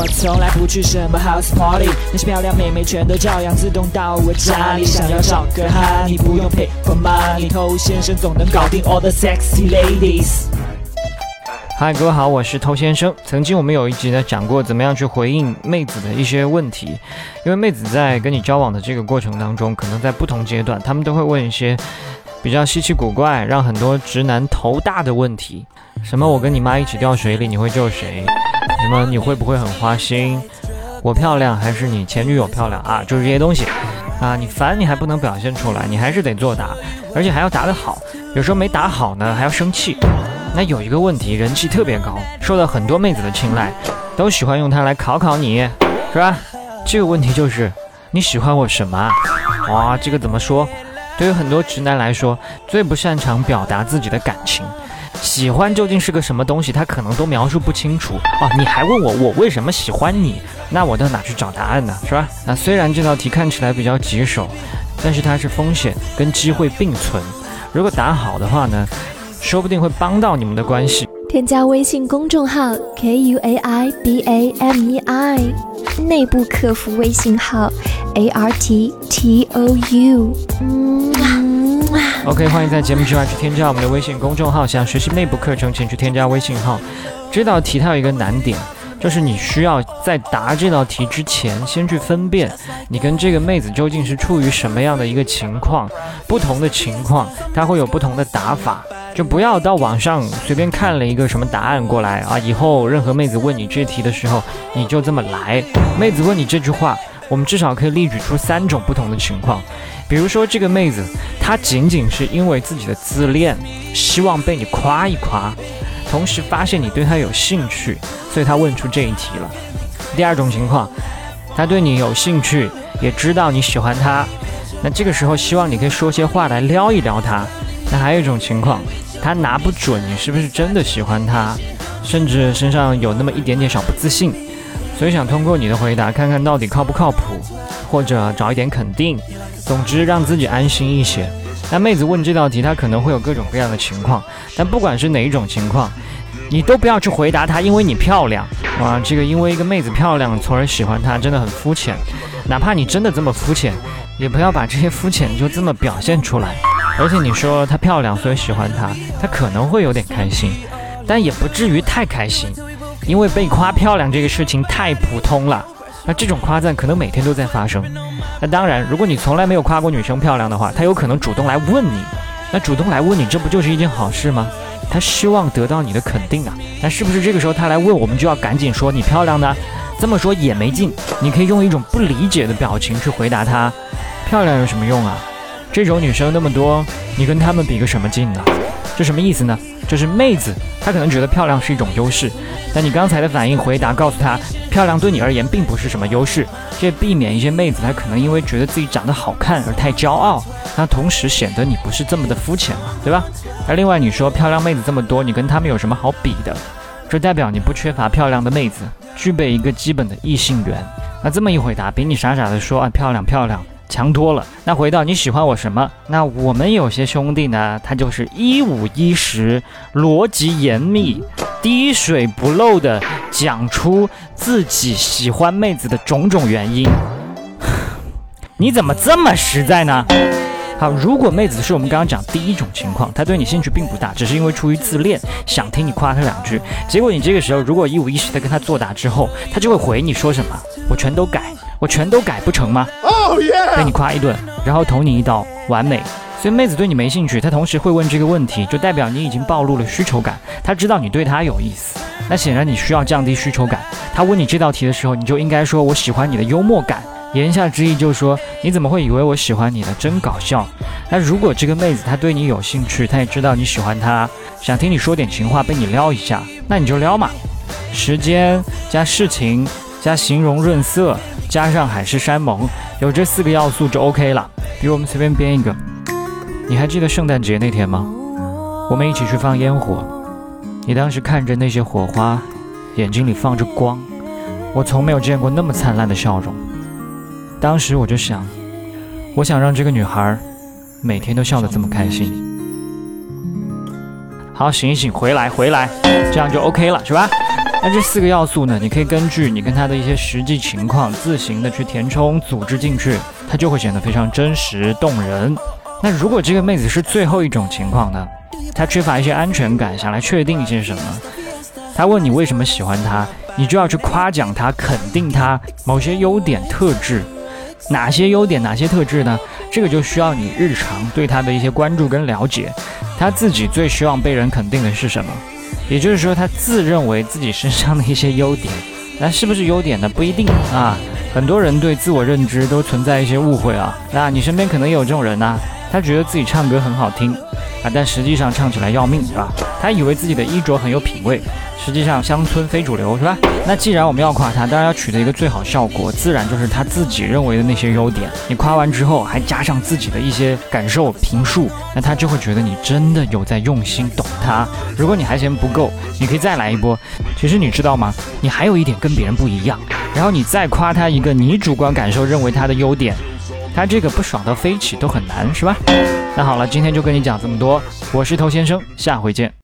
我从来不去什么 house party，那些漂亮妹妹全都照样自动到我家里。想要找个哈，你不用 pay for money，偷先生总能搞定 all the sexy ladies。嗨，各位好，我是偷先生。曾经我们有一集呢讲过怎么样去回应妹子的一些问题，因为妹子在跟你交往的这个过程当中，可能在不同阶段，他们都会问一些比较稀奇古怪、让很多直男头大的问题。什么？我跟你妈一起掉水里，你会救谁？什么？你会不会很花心？我漂亮还是你前女友漂亮啊？就是这些东西啊！你烦你还不能表现出来，你还是得作答，而且还要答得好。有时候没答好呢，还要生气。那有一个问题，人气特别高，受到很多妹子的青睐，都喜欢用它来考考你，是吧？这个问题就是你喜欢我什么？哇，这个怎么说？对于很多直男来说，最不擅长表达自己的感情。喜欢究竟是个什么东西，他可能都描述不清楚啊！你还问我我为什么喜欢你？那我到哪去找答案呢？是吧？那虽然这道题看起来比较棘手，但是它是风险跟机会并存。如果答好的话呢，说不定会帮到你们的关系。添加微信公众号 k u a i b a m e i，内部客服微信号 a r t t o u。嗯 OK，欢迎在节目之外去添加我们的微信公众号。想学习内部课程，请去添加微信号。这道题它有一个难点，就是你需要在答这道题之前，先去分辨你跟这个妹子究竟是处于什么样的一个情况。不同的情况，它会有不同的答法。就不要到网上随便看了一个什么答案过来啊！以后任何妹子问你这题的时候，你就这么来。妹子问你这句话，我们至少可以列举出三种不同的情况。比如说，这个妹子她仅仅是因为自己的自恋，希望被你夸一夸，同时发现你对她有兴趣，所以她问出这一题了。第二种情况，她对你有兴趣，也知道你喜欢她，那这个时候希望你可以说些话来撩一撩她。那还有一种情况，她拿不准你是不是真的喜欢她，甚至身上有那么一点点小不自信，所以想通过你的回答看看到底靠不靠谱，或者找一点肯定。总之，让自己安心一些。那妹子问这道题，她可能会有各种各样的情况，但不管是哪一种情况，你都不要去回答她，因为你漂亮。哇，这个因为一个妹子漂亮，从而喜欢她，真的很肤浅。哪怕你真的这么肤浅，也不要把这些肤浅就这么表现出来。而且你说她漂亮，所以喜欢她，她可能会有点开心，但也不至于太开心，因为被夸漂亮这个事情太普通了。那这种夸赞可能每天都在发生。那当然，如果你从来没有夸过女生漂亮的话，她有可能主动来问你。那主动来问你，这不就是一件好事吗？她希望得到你的肯定啊。那是不是这个时候她来问，我们就要赶紧说你漂亮呢？这么说也没劲。你可以用一种不理解的表情去回答她：漂亮有什么用啊？这种女生那么多，你跟她们比个什么劲呢？这什么意思呢？就是妹子她可能觉得漂亮是一种优势，但你刚才的反应回答告诉她。漂亮对你而言并不是什么优势，这避免一些妹子她可能因为觉得自己长得好看而太骄傲，那同时显得你不是这么的肤浅嘛，对吧？而另外你说漂亮妹子这么多，你跟她们有什么好比的？这代表你不缺乏漂亮的妹子，具备一个基本的异性缘。那这么一回答，比你傻傻的说啊漂亮漂亮强多了。那回到你喜欢我什么？那我们有些兄弟呢，他就是一五一十，逻辑严密。滴水不漏的讲出自己喜欢妹子的种种原因，你怎么这么实在呢？好，如果妹子是我们刚刚讲第一种情况，她对你兴趣并不大，只是因为出于自恋想听你夸她两句，结果你这个时候如果一五一十的跟她作答之后，她就会回你说什么？我全都改，我全都改不成吗？被你夸一顿，然后捅你一刀，完美。所以妹子对你没兴趣，她同时会问这个问题，就代表你已经暴露了需求感。她知道你对她有意思，那显然你需要降低需求感。她问你这道题的时候，你就应该说：“我喜欢你的幽默感。”言下之意就是说：“你怎么会以为我喜欢你呢？真搞笑。”那如果这个妹子她对你有兴趣，她也知道你喜欢她，想听你说点情话，被你撩一下，那你就撩嘛。时间加事情加形容润色加上海誓山盟，有这四个要素就 OK 了。比如我们随便编一个。你还记得圣诞节那天吗？我们一起去放烟火，你当时看着那些火花，眼睛里放着光，我从没有见过那么灿烂的笑容。当时我就想，我想让这个女孩每天都笑得这么开心。好，醒一醒，回来，回来，这样就 OK 了，是吧？那这四个要素呢，你可以根据你跟他的一些实际情况自行的去填充组织进去，它就会显得非常真实动人。那如果这个妹子是最后一种情况呢？她缺乏一些安全感，想来确定一些什么？她问你为什么喜欢她，你就要去夸奖她，肯定她某些优点特质。哪些优点，哪些特质呢？这个就需要你日常对她的一些关注跟了解。她自己最希望被人肯定的是什么？也就是说，他自认为自己身上的一些优点，那是不是优点呢？不一定啊。很多人对自我认知都存在一些误会啊。那你身边可能也有这种人呐。他觉得自己唱歌很好听啊，但实际上唱起来要命，是吧？他以为自己的衣着很有品味，实际上乡村非主流，是吧？那既然我们要夸他，当然要取得一个最好效果，自然就是他自己认为的那些优点。你夸完之后，还加上自己的一些感受评述，那他就会觉得你真的有在用心懂他。如果你还嫌不够，你可以再来一波。其实你知道吗？你还有一点跟别人不一样，然后你再夸他一个你主观感受认为他的优点。他这个不爽到飞起都很难，是吧？那好了，今天就跟你讲这么多。我是头先生，下回见。